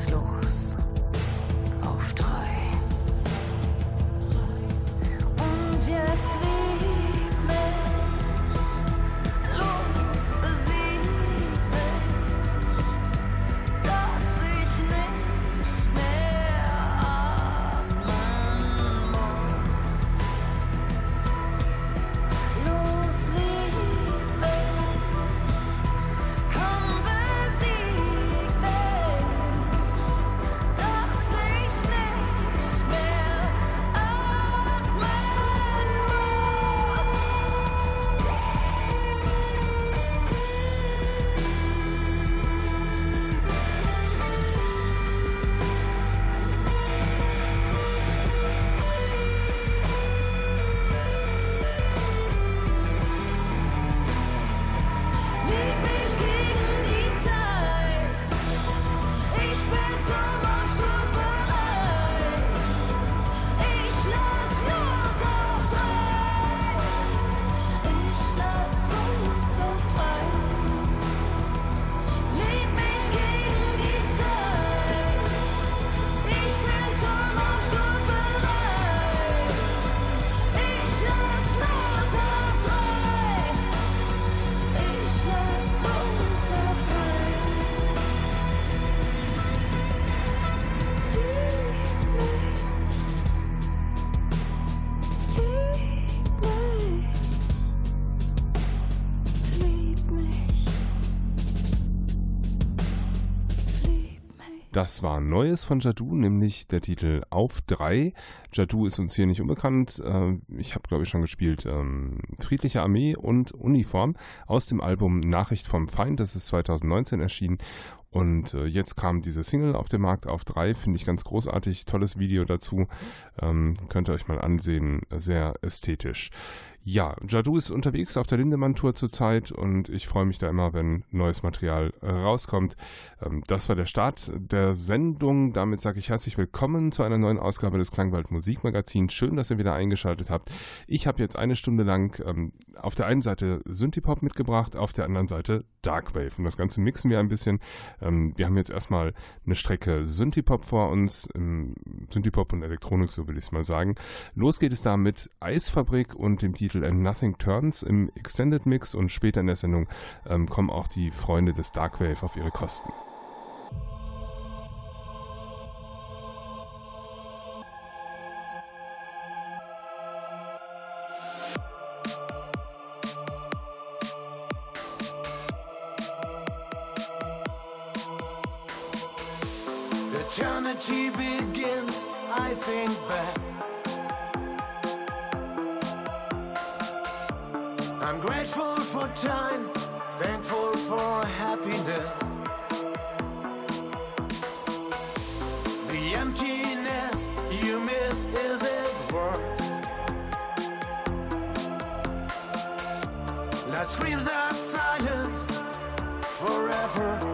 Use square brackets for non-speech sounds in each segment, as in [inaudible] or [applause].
känslor Das war Neues von Jadu, nämlich der Titel Auf 3. Jadu ist uns hier nicht unbekannt. Ähm, ich habe, glaube ich, schon gespielt ähm, Friedliche Armee und Uniform aus dem Album Nachricht vom Feind. Das ist 2019 erschienen. Und äh, jetzt kam diese Single auf den Markt auf 3. Finde ich ganz großartig. Tolles Video dazu. Ähm, könnt ihr euch mal ansehen. Sehr ästhetisch. Ja, Jadu ist unterwegs auf der Lindemann-Tour zurzeit und ich freue mich da immer, wenn neues Material äh, rauskommt. Ähm, das war der Start der Sendung. Damit sage ich herzlich willkommen zu einer neuen Ausgabe des Klangwald Musikmagazins. Schön, dass ihr wieder eingeschaltet habt. Ich habe jetzt eine Stunde lang ähm, auf der einen Seite Synthipop mitgebracht, auf der anderen Seite Darkwave. Und das Ganze mixen wir ein bisschen. Ähm, wir haben jetzt erstmal eine Strecke Synthipop vor uns, Synthipop und Elektronik, so will ich es mal sagen. Los geht es da mit Eisfabrik und dem Titel Titel And Nothing Turns. Im Extended Mix und später in der Sendung ähm, kommen auch die Freunde des Darkwave auf ihre Kosten. Eternity begins, I think back Time, thankful for happiness. The emptiness you miss is it worse? Loud screams are silenced forever.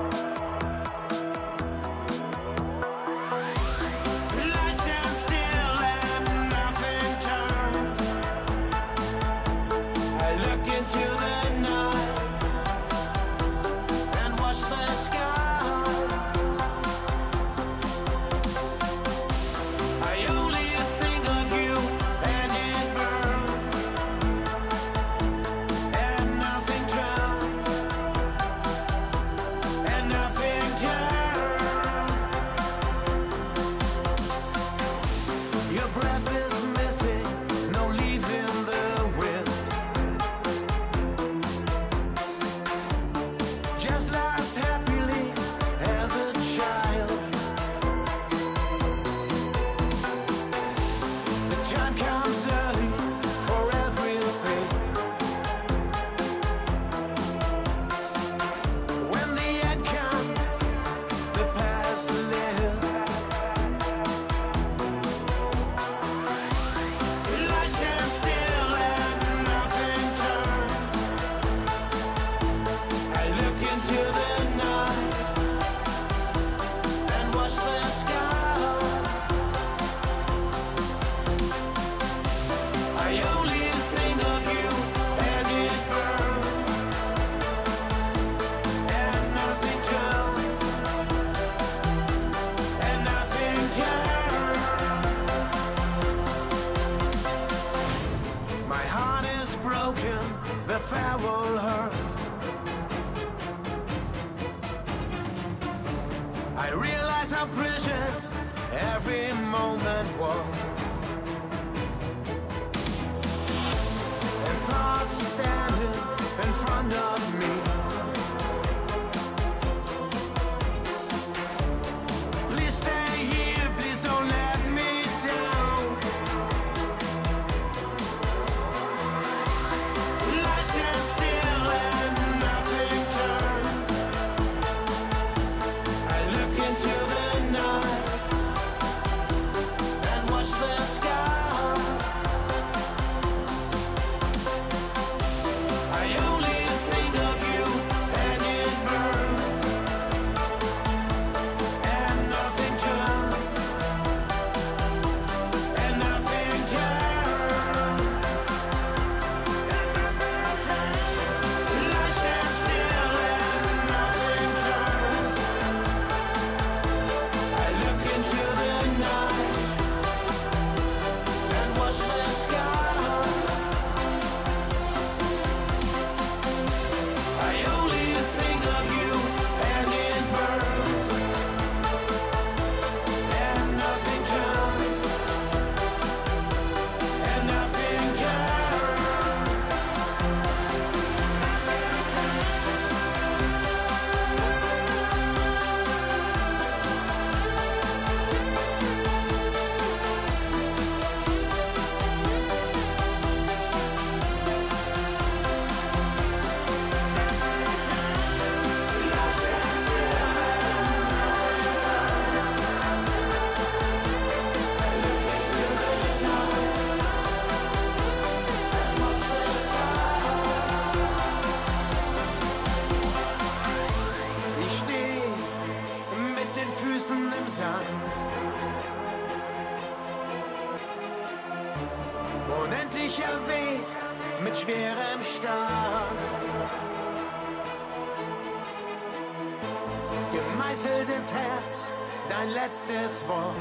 meißelt ins Herz dein letztes Wort.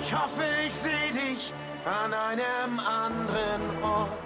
Ich hoffe, ich seh dich an einem anderen Ort.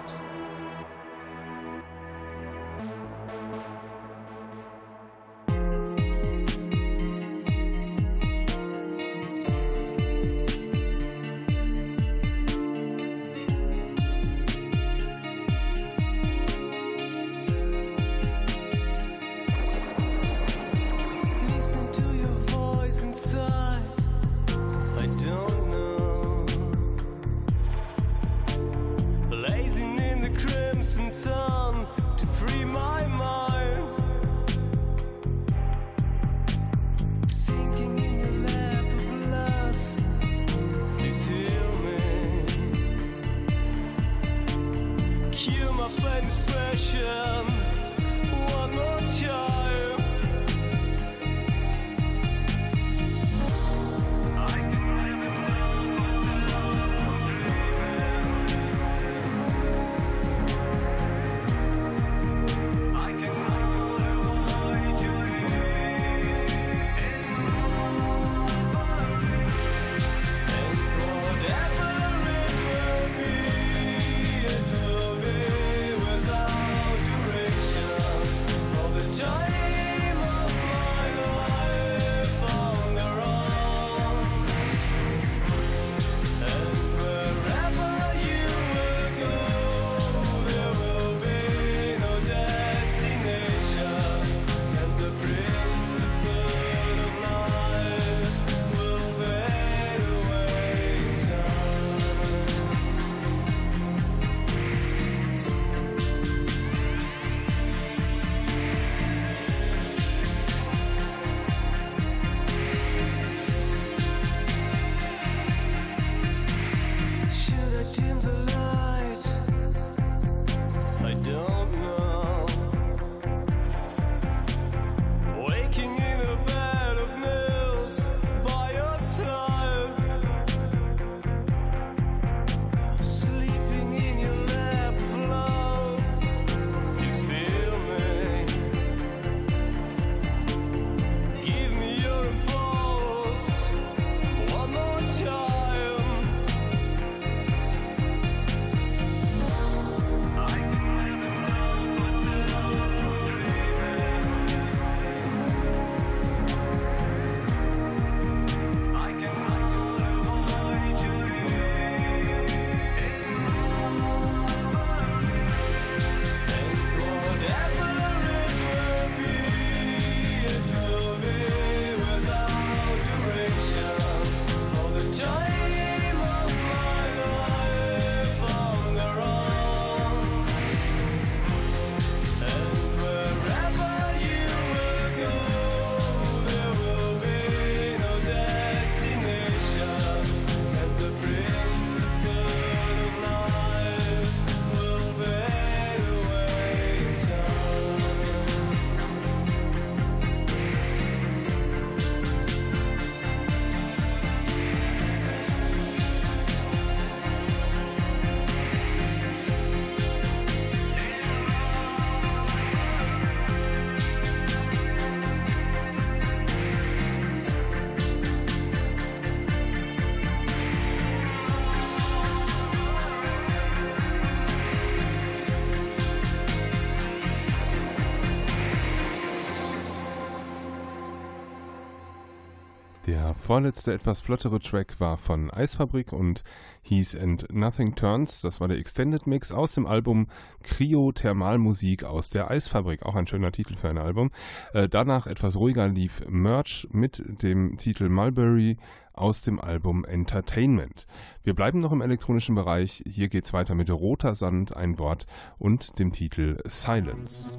Vorletzte etwas flottere Track war von Eisfabrik und hieß And Nothing Turns. Das war der Extended Mix aus dem Album Cryo-Thermalmusik aus der Eisfabrik. Auch ein schöner Titel für ein Album. Äh, danach etwas ruhiger lief Merch mit dem Titel Mulberry aus dem Album Entertainment. Wir bleiben noch im elektronischen Bereich. Hier geht's weiter mit Roter Sand, ein Wort und dem Titel Silence.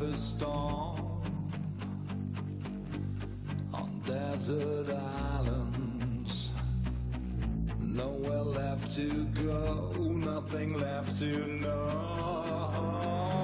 the storm on desert islands. Nowhere left to go, nothing left to know.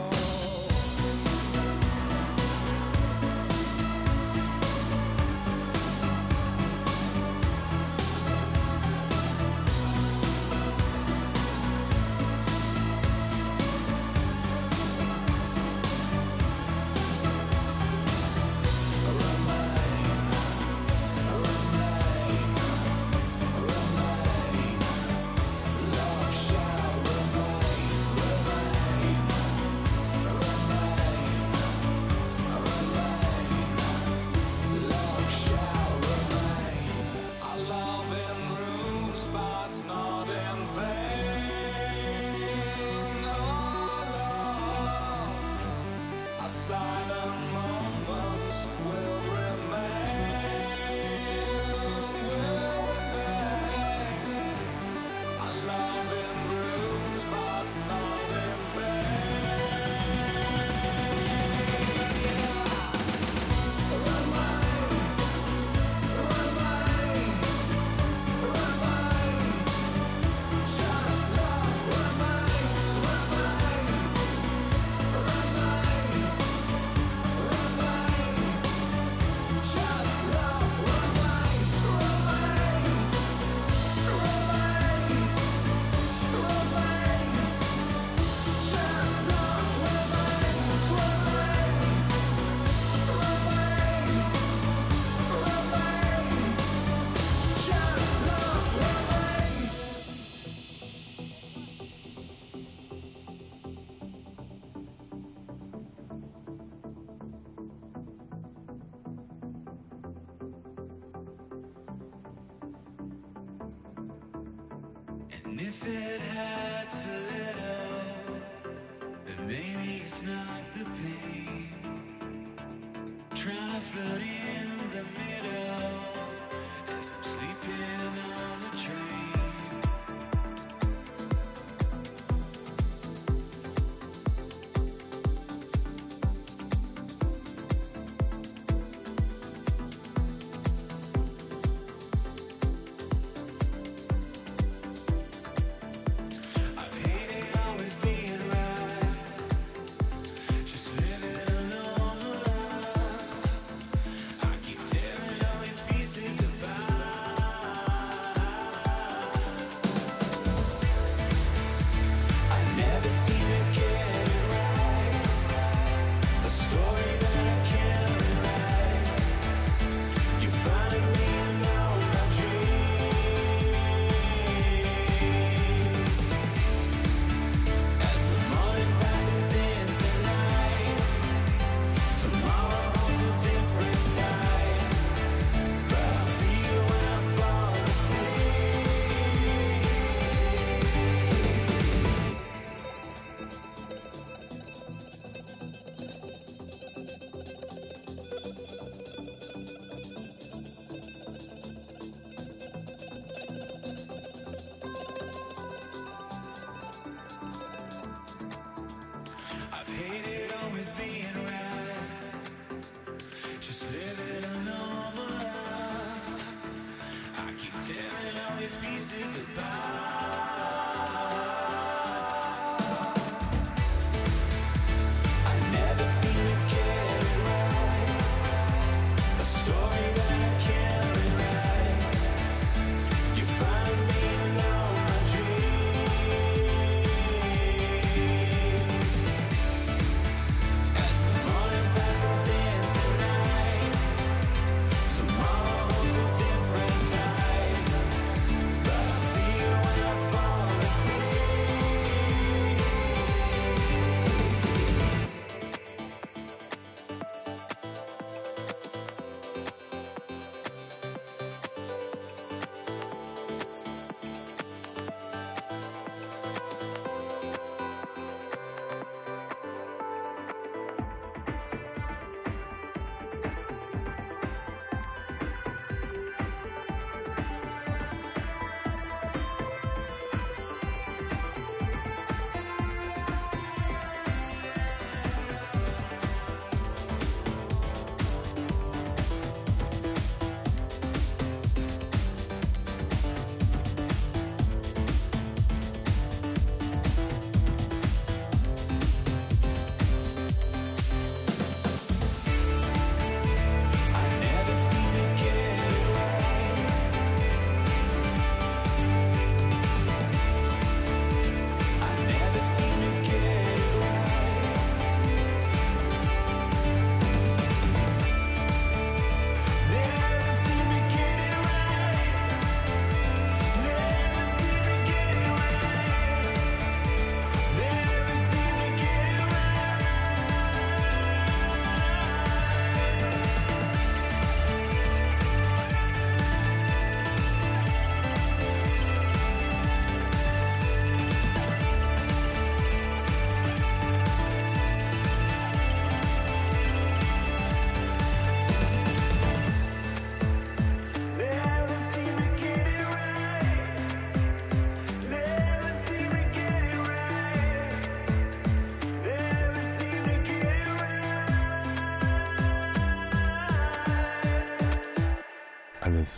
Alles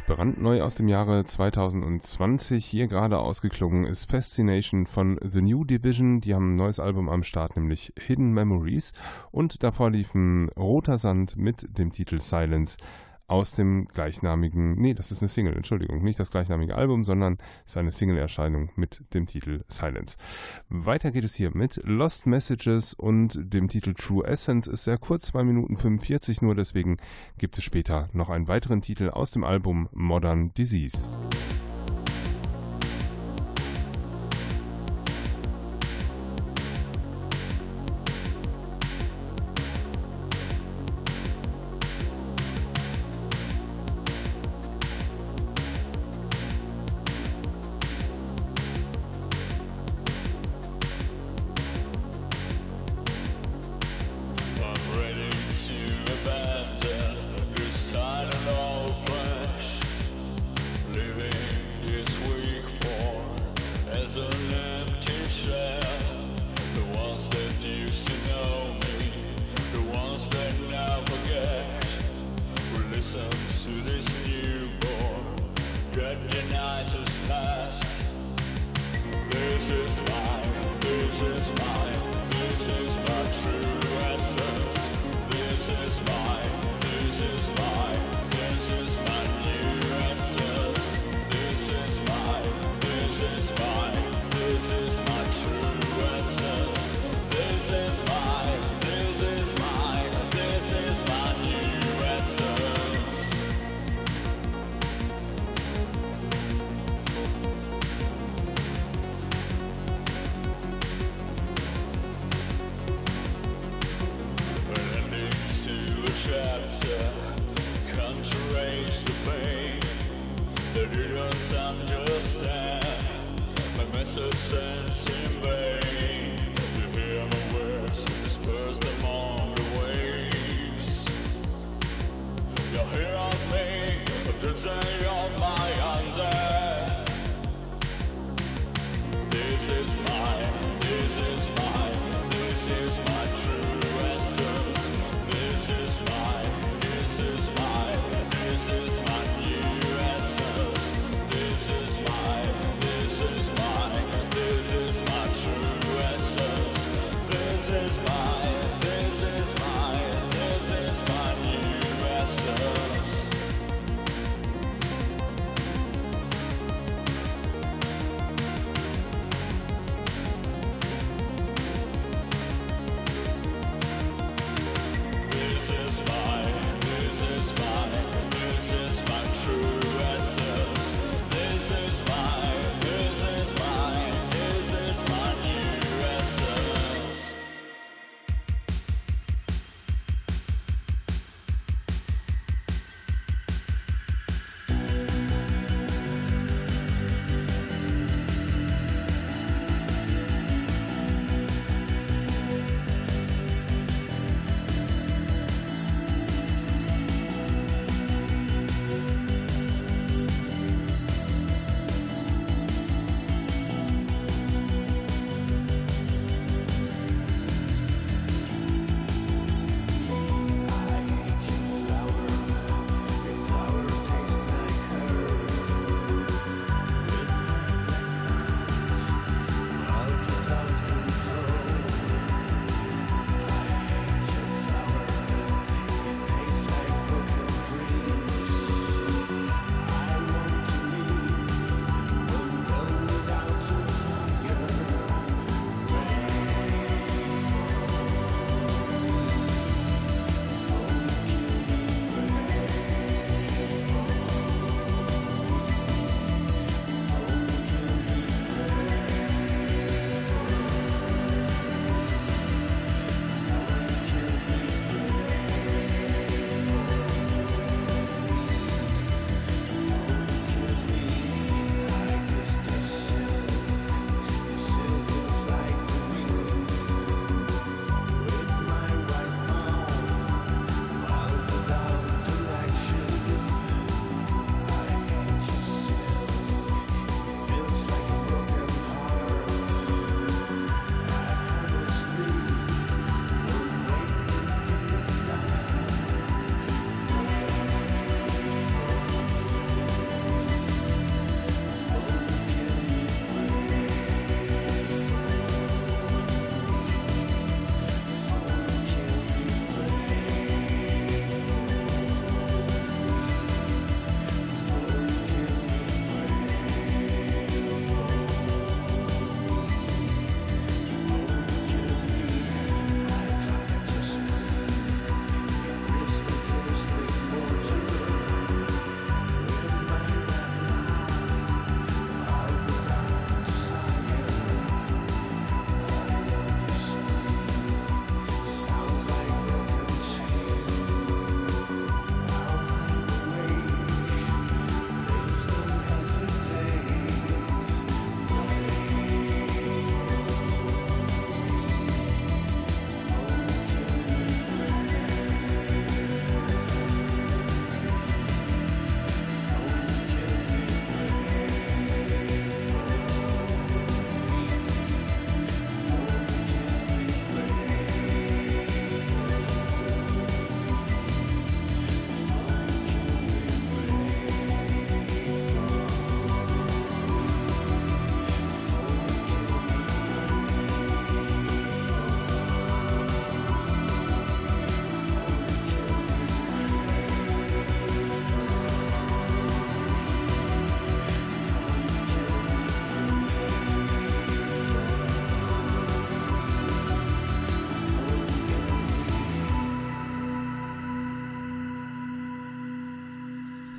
brandneu aus dem Jahre 2020. Hier gerade ausgeklungen ist Fascination von The New Division. Die haben ein neues Album am Start, nämlich Hidden Memories. Und davor liefen Roter Sand mit dem Titel Silence aus dem gleichnamigen, nee, das ist eine Single, Entschuldigung, nicht das gleichnamige Album, sondern seine Single-Erscheinung mit dem Titel Silence. Weiter geht es hier mit Lost Messages und dem Titel True Essence. Ist sehr kurz, 2 Minuten 45 nur, deswegen gibt es später noch einen weiteren Titel aus dem Album Modern Disease.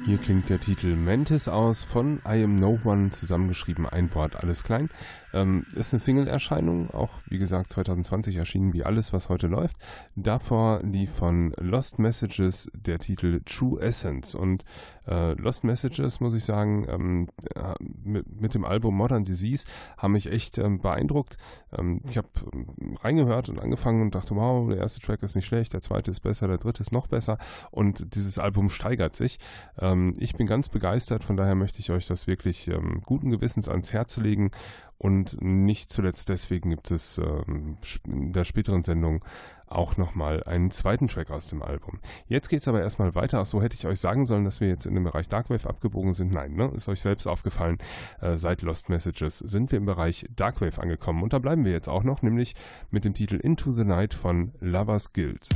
Hier klingt der Titel Mantis aus von I Am No One, zusammengeschrieben, ein Wort, alles klein. Ähm, ist eine Single-Erscheinung, auch wie gesagt 2020 erschienen wie alles, was heute läuft. Davor lief von Lost Messages der Titel True Essence und äh, Lost Messages, muss ich sagen, ähm, äh, mit, mit, dem Album Modern Disease haben mich echt ähm, beeindruckt. Ähm, ich habe ähm, reingehört und angefangen und dachte, wow, der erste Track ist nicht schlecht, der zweite ist besser, der dritte ist noch besser und dieses Album steigert sich. Ähm, ich bin ganz begeistert, von daher möchte ich euch das wirklich ähm, guten Gewissens ans Herz legen und nicht zuletzt deswegen gibt es ähm, in der späteren Sendung auch nochmal einen zweiten Track aus dem Album. Jetzt geht es aber erstmal weiter. Ach so hätte ich euch sagen sollen, dass wir jetzt in dem Bereich Darkwave abgebogen sind. Nein, ne? ist euch selbst aufgefallen. Äh, seit Lost Messages sind wir im Bereich Darkwave angekommen. Und da bleiben wir jetzt auch noch, nämlich mit dem Titel Into the Night von Lovers Guild.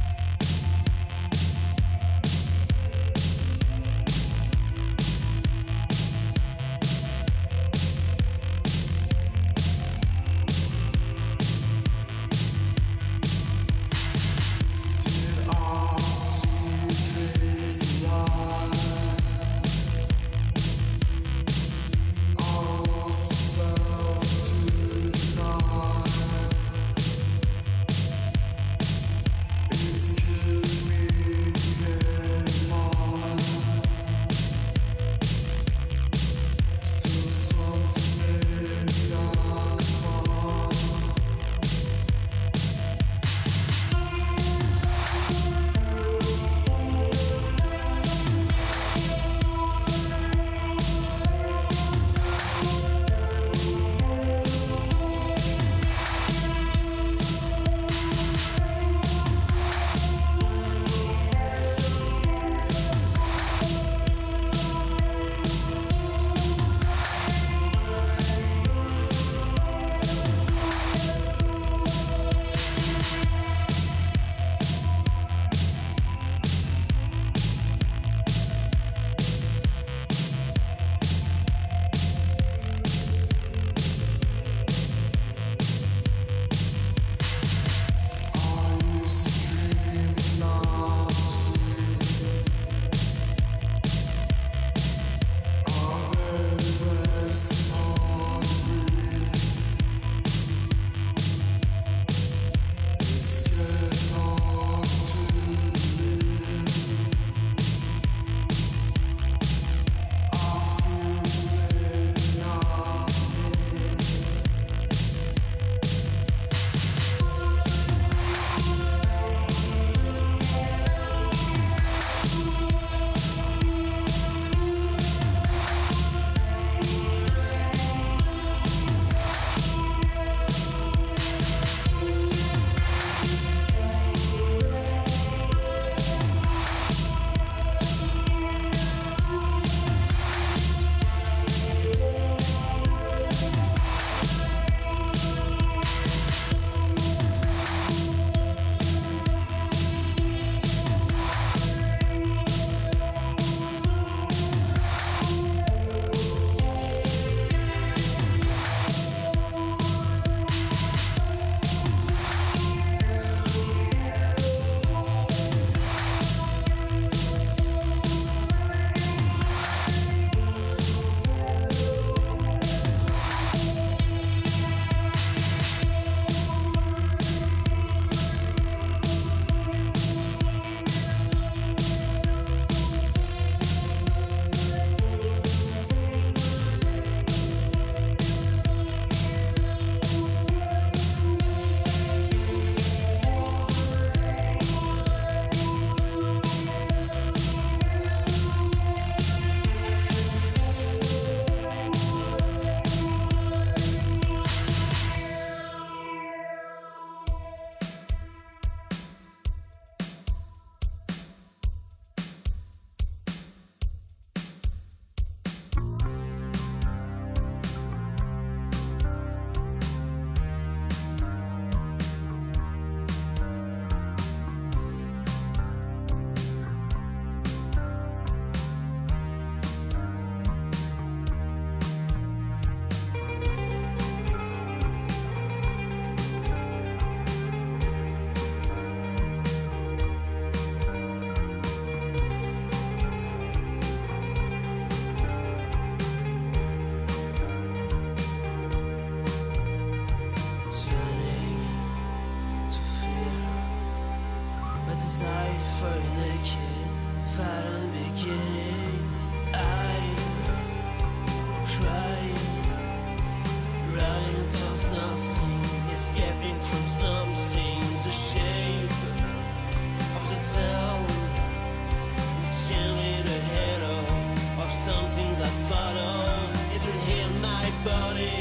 it will heal my body.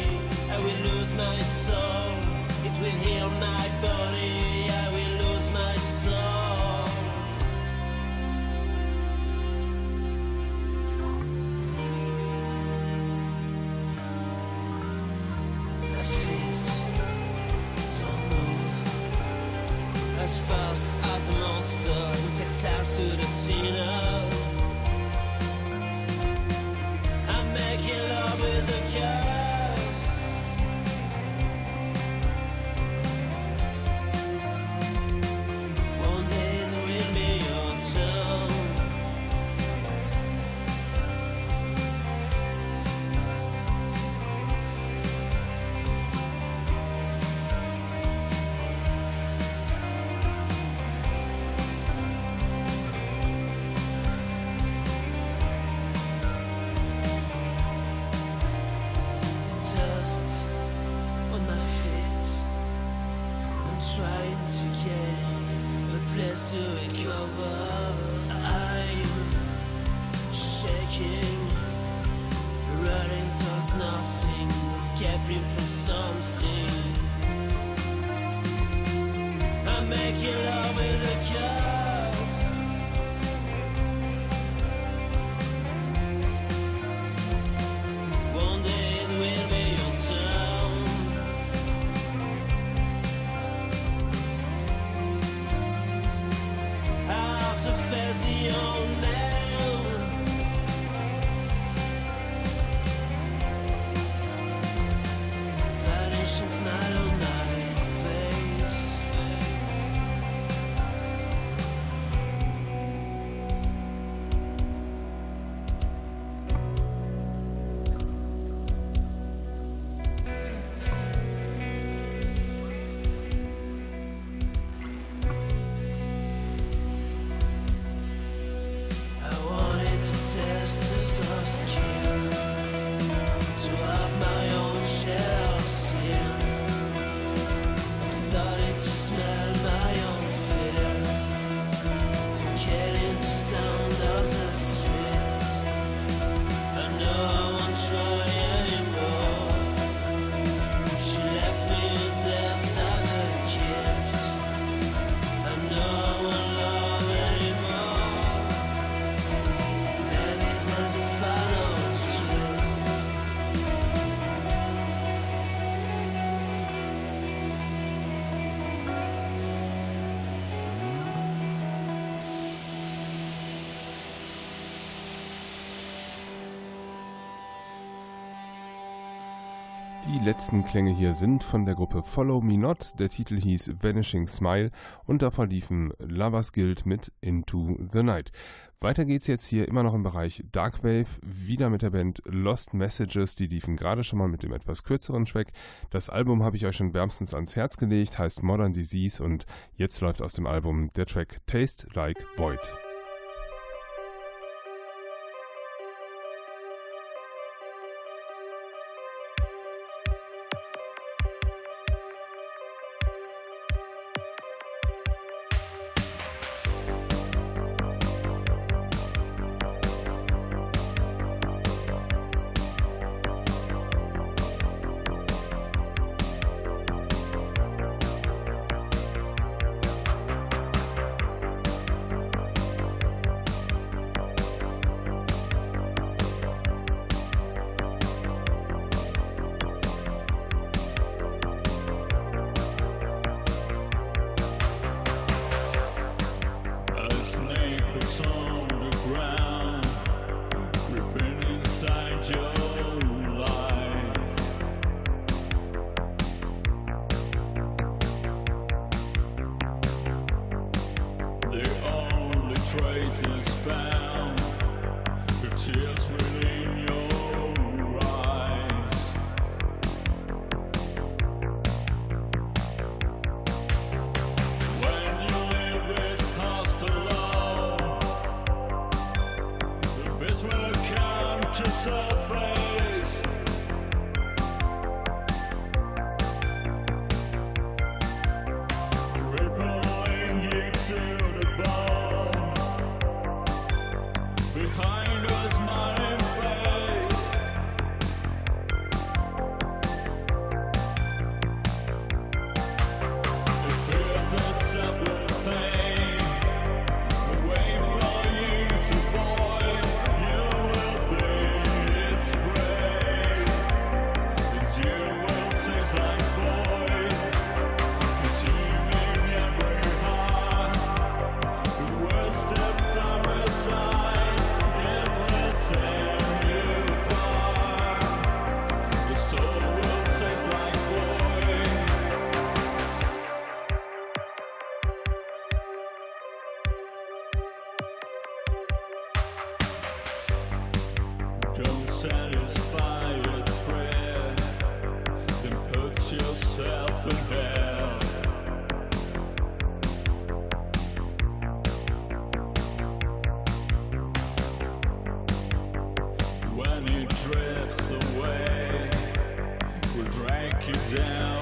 I will lose my soul, it will heal my body. I will lose my soul. Die letzten Klänge hier sind von der Gruppe Follow Me Not. Der Titel hieß Vanishing Smile und davor liefen Lovers Guild mit Into the Night. Weiter geht's jetzt hier immer noch im Bereich Darkwave, wieder mit der Band Lost Messages, die liefen gerade schon mal mit dem etwas kürzeren Track. Das Album habe ich euch schon wärmstens ans Herz gelegt, heißt Modern Disease und jetzt läuft aus dem Album der Track Taste Like Void. Don't satisfy its prayer, then yourself in hell. When it drifts away, will drag you down.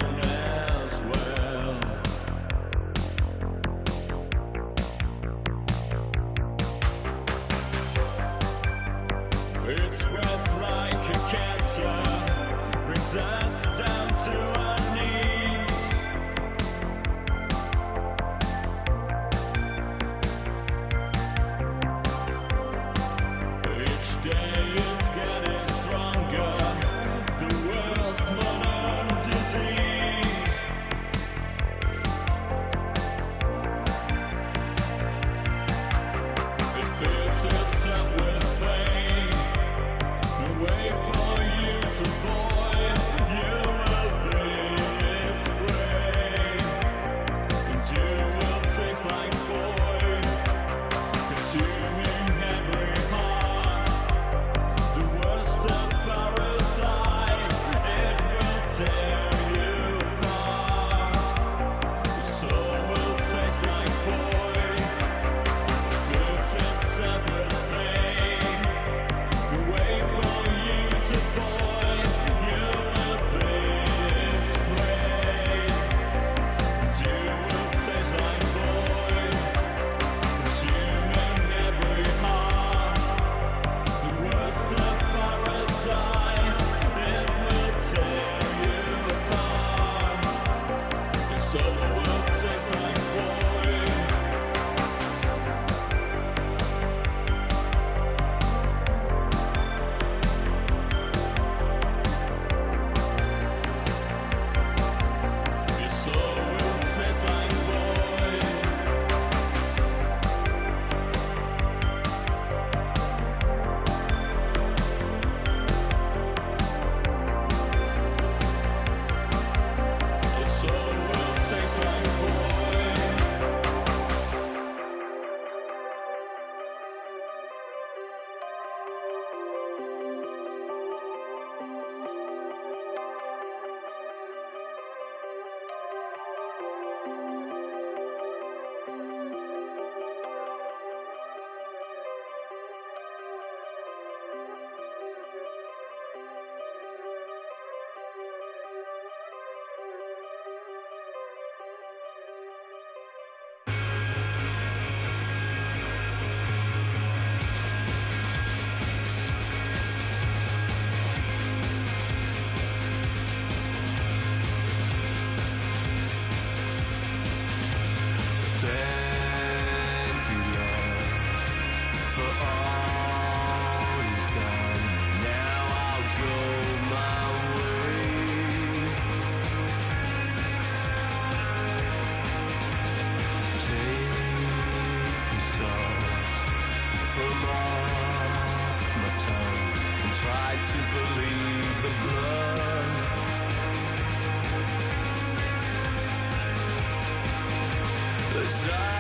desire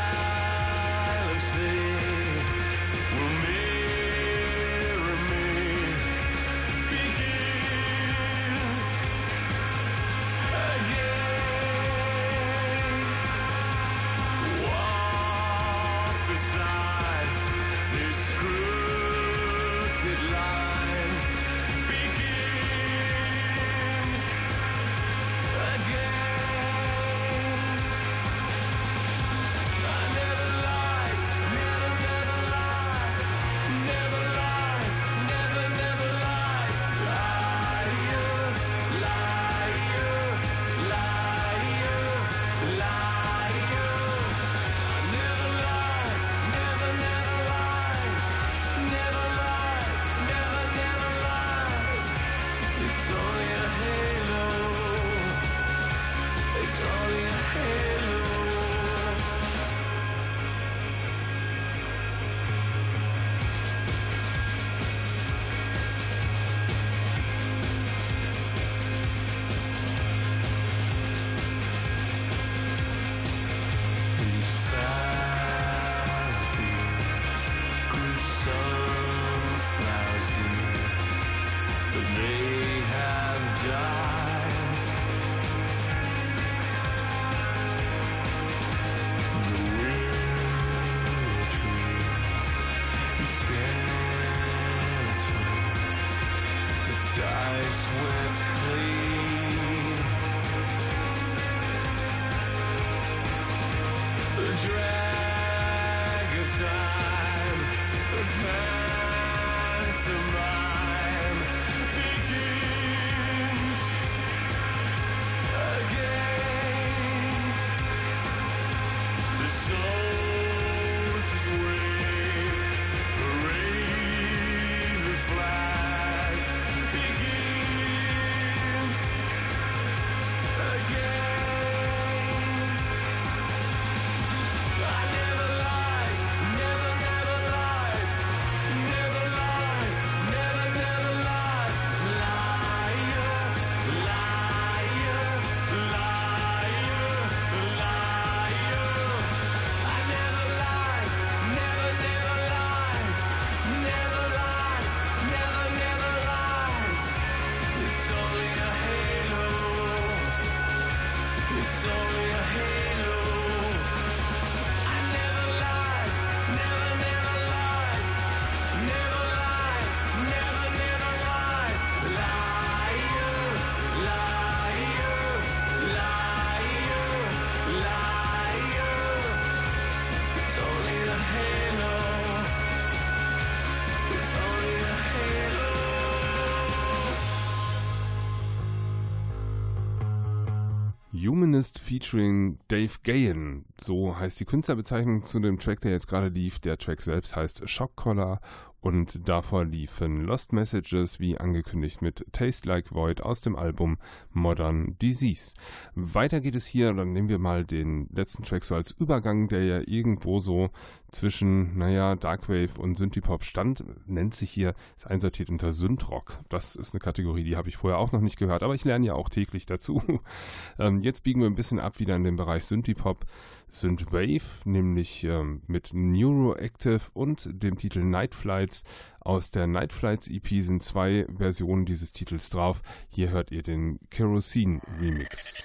featuring Dave Gahan. So heißt die Künstlerbezeichnung zu dem Track, der jetzt gerade lief. Der Track selbst heißt Shock Collar und davor liefen Lost Messages, wie angekündigt, mit Taste Like Void aus dem Album Modern Disease. Weiter geht es hier, dann nehmen wir mal den letzten Track so als Übergang, der ja irgendwo so zwischen, naja, Darkwave und Synthipop stand, nennt sich hier, ist einsortiert unter Synthrock. Das ist eine Kategorie, die habe ich vorher auch noch nicht gehört, aber ich lerne ja auch täglich dazu. [laughs] Ähm, jetzt biegen wir ein bisschen ab wieder in den Bereich Synthipop. Synthwave, nämlich ähm, mit Neuroactive und dem Titel Night Flights. Aus der Night Flights EP sind zwei Versionen dieses Titels drauf. Hier hört ihr den Kerosene Remix.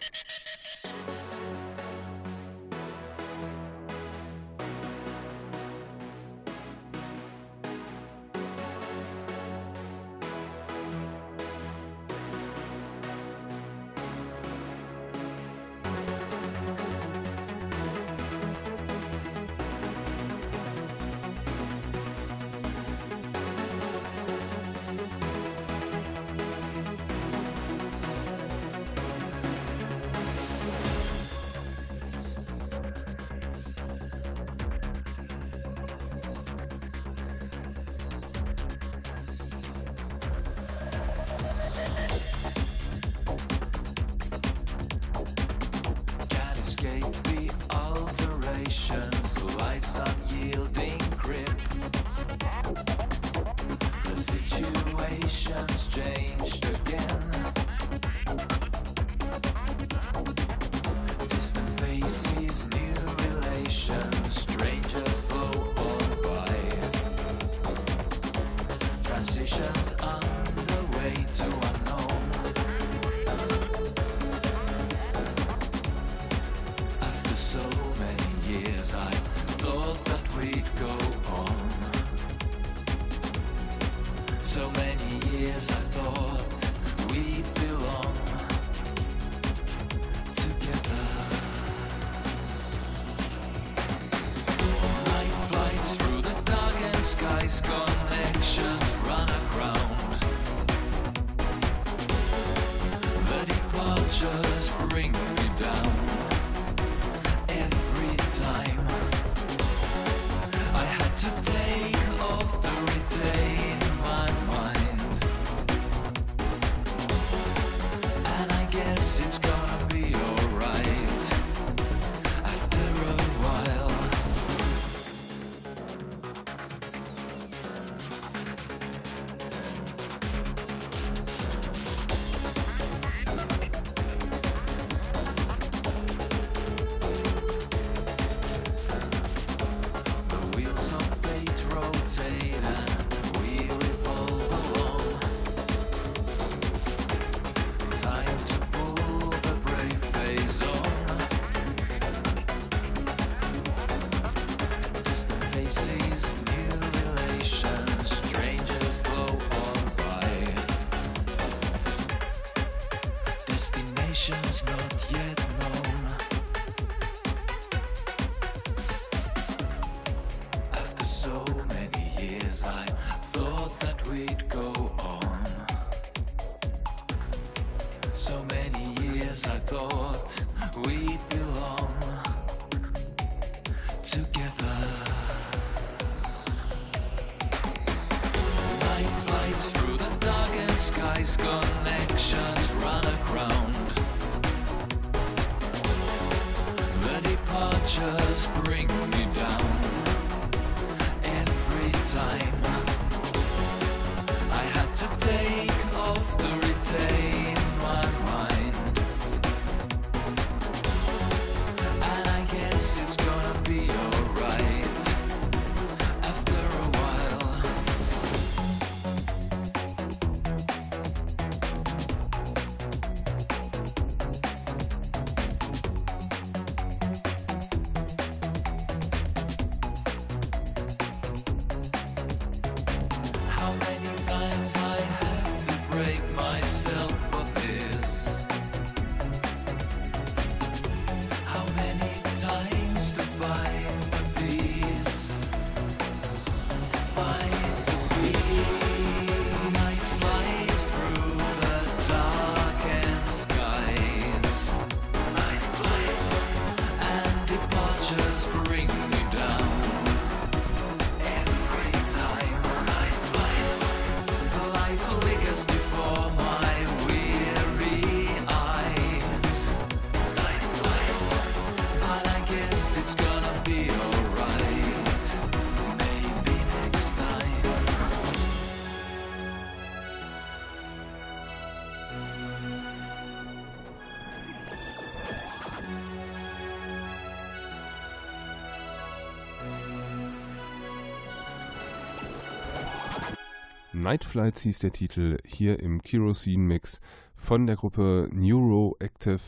Night Flights hieß der Titel hier im Kerosene Mix von der Gruppe Neuroactive.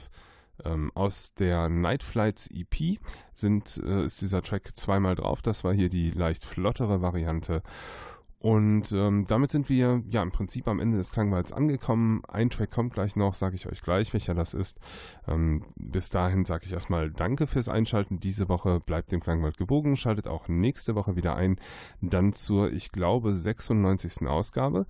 Ähm, aus der Night Flights EP sind, äh, ist dieser Track zweimal drauf. Das war hier die leicht flottere Variante. Und ähm, damit sind wir ja im Prinzip am Ende des Klangwalds angekommen. Ein Track kommt gleich noch, sage ich euch gleich, welcher das ist. Ähm, bis dahin sage ich erstmal Danke fürs Einschalten. Diese Woche bleibt dem Klangwald gewogen. Schaltet auch nächste Woche wieder ein. Dann zur, ich glaube, 96. Ausgabe.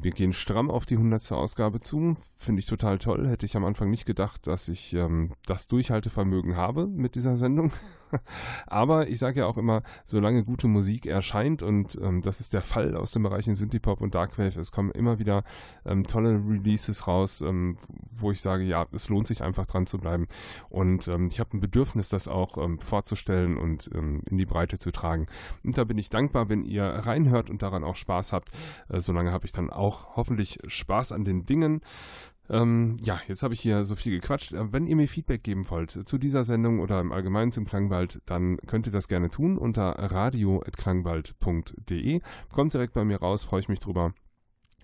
Wir gehen stramm auf die 100. Ausgabe zu. Finde ich total toll. Hätte ich am Anfang nicht gedacht, dass ich ähm, das Durchhaltevermögen habe mit dieser Sendung. [laughs] [laughs] Aber ich sage ja auch immer, solange gute Musik erscheint und ähm, das ist der Fall aus den Bereichen Synthie-Pop und Darkwave, es kommen immer wieder ähm, tolle Releases raus, ähm, wo ich sage, ja, es lohnt sich einfach dran zu bleiben. Und ähm, ich habe ein Bedürfnis, das auch ähm, vorzustellen und ähm, in die Breite zu tragen. Und da bin ich dankbar, wenn ihr reinhört und daran auch Spaß habt. Äh, solange habe ich dann auch hoffentlich Spaß an den Dingen. Ähm, ja, jetzt habe ich hier so viel gequatscht. Äh, Wenn ihr mir Feedback geben wollt zu dieser Sendung oder im Allgemeinen zum Klangwald, dann könnt ihr das gerne tun unter radio.klangwald.de. Kommt direkt bei mir raus, freue ich mich drüber.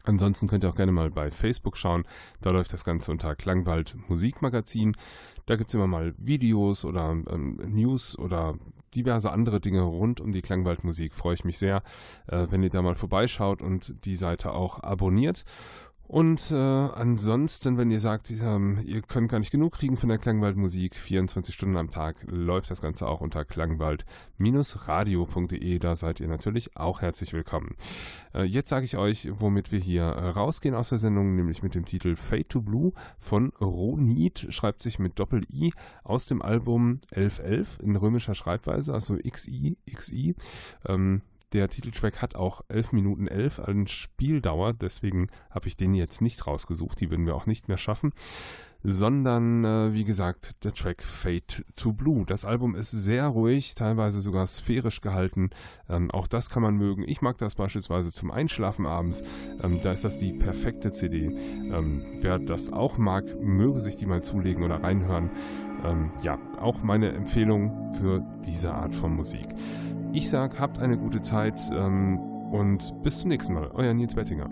Ansonsten könnt ihr auch gerne mal bei Facebook schauen. Da läuft das Ganze unter Klangwald Musikmagazin. Da gibt es immer mal Videos oder ähm, News oder diverse andere Dinge rund um die Klangwaldmusik. Freue ich mich sehr, äh, wenn ihr da mal vorbeischaut und die Seite auch abonniert. Und äh, ansonsten, wenn ihr sagt, ähm, ihr könnt gar nicht genug kriegen von der Klangwaldmusik, 24 Stunden am Tag läuft das Ganze auch unter klangwald-radio.de. Da seid ihr natürlich auch herzlich willkommen. Äh, jetzt sage ich euch, womit wir hier äh, rausgehen aus der Sendung, nämlich mit dem Titel Fade to Blue von Ronit, schreibt sich mit Doppel-I aus dem Album 1111 in römischer Schreibweise, also XI, XI. Ähm, der Titeltrack hat auch 11 Minuten 11 an Spieldauer, deswegen habe ich den jetzt nicht rausgesucht, die würden wir auch nicht mehr schaffen, sondern äh, wie gesagt der Track Fade to Blue. Das Album ist sehr ruhig, teilweise sogar sphärisch gehalten, ähm, auch das kann man mögen. Ich mag das beispielsweise zum Einschlafen abends, ähm, da ist das die perfekte CD. Ähm, wer das auch mag, möge sich die mal zulegen oder reinhören. Ähm, ja, auch meine Empfehlung für diese Art von Musik. Ich sag, habt eine gute Zeit ähm, und bis zum nächsten Mal. Euer Nils Bettinger.